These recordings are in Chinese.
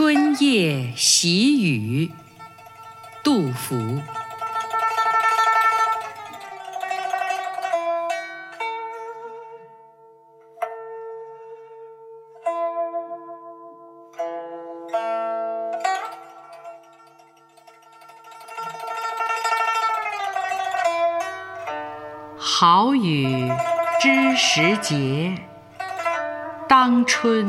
春夜喜雨，杜甫。好雨知时节，当春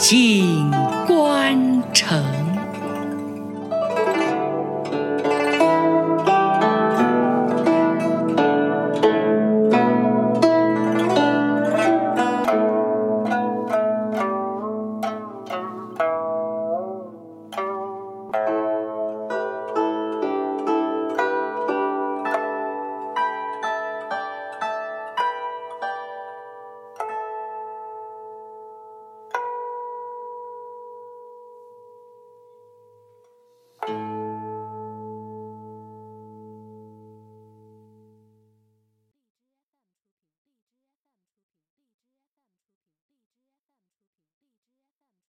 锦官城。